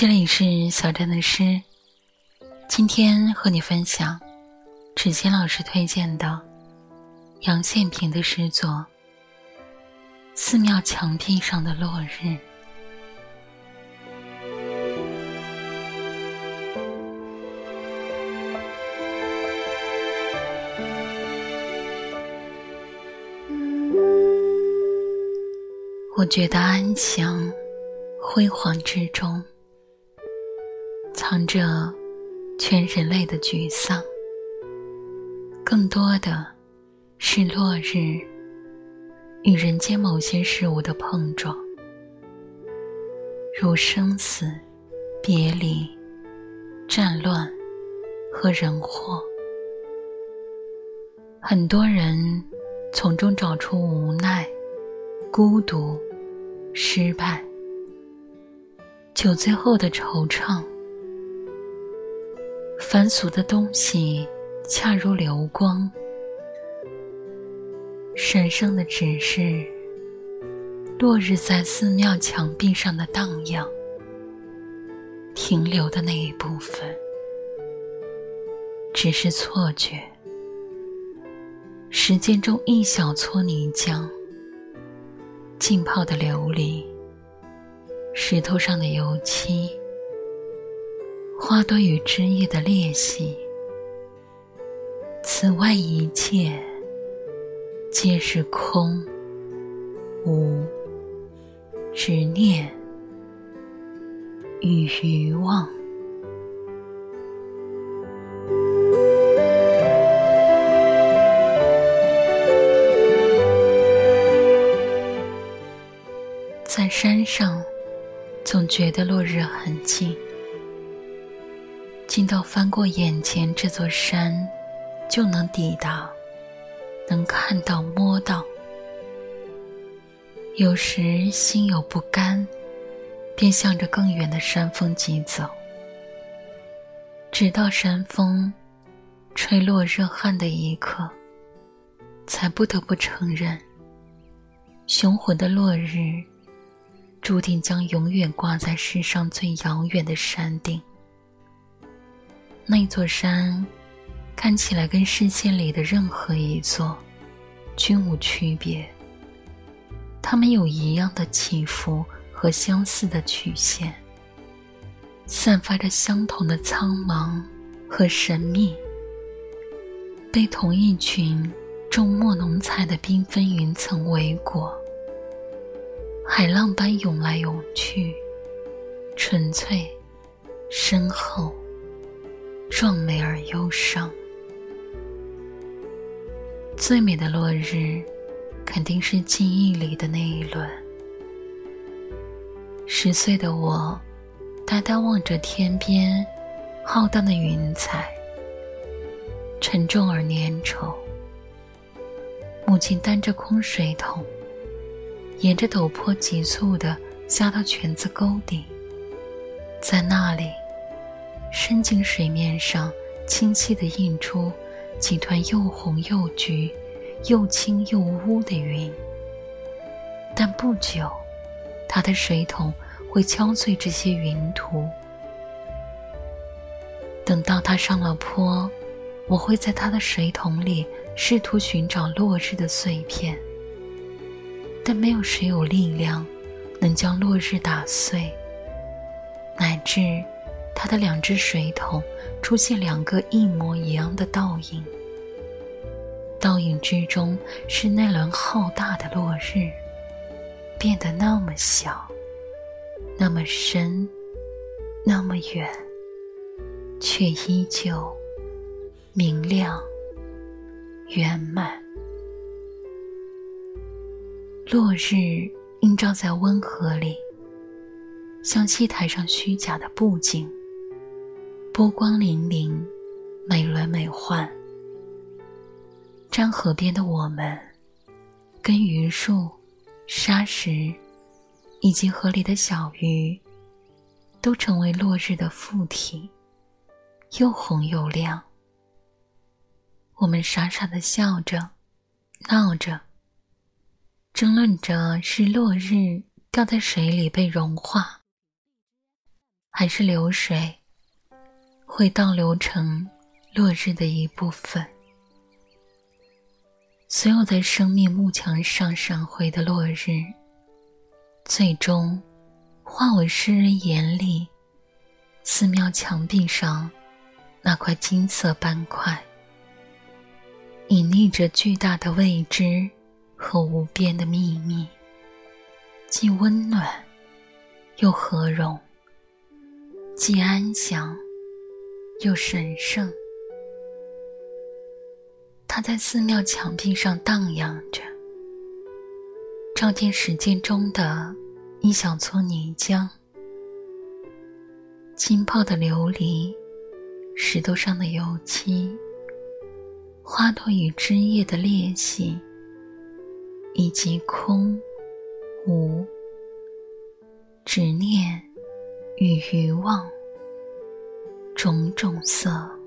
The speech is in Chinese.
这里是小站的诗，今天和你分享芷谦老师推荐的杨宪平的诗作《寺庙墙壁上的落日》。我觉得安详，辉煌之中。藏着全人类的沮丧，更多的是落日与人间某些事物的碰撞，如生死、别离、战乱和人祸。很多人从中找出无奈、孤独、失败、酒醉后的惆怅。凡俗的东西，恰如流光；神圣的只是落日在寺庙墙壁上的荡漾，停留的那一部分，只是错觉。时间中一小撮泥浆，浸泡的琉璃，石头上的油漆。花朵与枝叶的裂隙，此外一切皆是空无执念与欲望。在山上，总觉得落日很近。近到翻过眼前这座山，就能抵达，能看到、摸到。有时心有不甘，便向着更远的山峰疾走，直到山峰吹落热汗的一刻，才不得不承认，雄浑的落日，注定将永远挂在世上最遥远的山顶。那座山，看起来跟视线里的任何一座均无区别。它们有一样的起伏和相似的曲线，散发着相同的苍茫和神秘。被同一群重墨浓彩的缤纷云层围裹，海浪般涌来涌去，纯粹，深厚。壮美而忧伤，最美的落日，肯定是记忆里的那一轮。十岁的我，呆呆望着天边浩荡的云彩，沉重而粘稠。母亲担着空水桶，沿着陡坡急促的下到泉子沟底，在那里。伸进水面上，清晰地映出几团又红又橘、又青又乌的云。但不久，他的水桶会敲碎这些云图。等到他上了坡，我会在他的水桶里试图寻找落日的碎片。但没有谁有力量能将落日打碎，乃至。他的两只水桶出现两个一模一样的倒影，倒影之中是那轮浩大的落日，变得那么小，那么深，那么远，却依旧明亮圆满。落日映照在温河里，像戏台上虚假的布景。波光粼粼，美轮美奂。漳河边的我们，跟榆树、沙石，以及河里的小鱼，都成为落日的附体，又红又亮。我们傻傻的笑着，闹着，争论着是落日掉在水里被融化，还是流水，会倒流成落日的一部分。所有在生命幕墙上闪回的落日，最终化为诗人眼里寺庙墙壁上那块金色斑块，隐匿着巨大的未知和无边的秘密，既温暖又和融，既安详又神圣。它在寺庙墙壁上荡漾着，照见时间中的一小撮泥浆，浸泡的琉璃，石头上的油漆，花朵与枝叶的裂隙，以及空、无、执念与欲望种种色。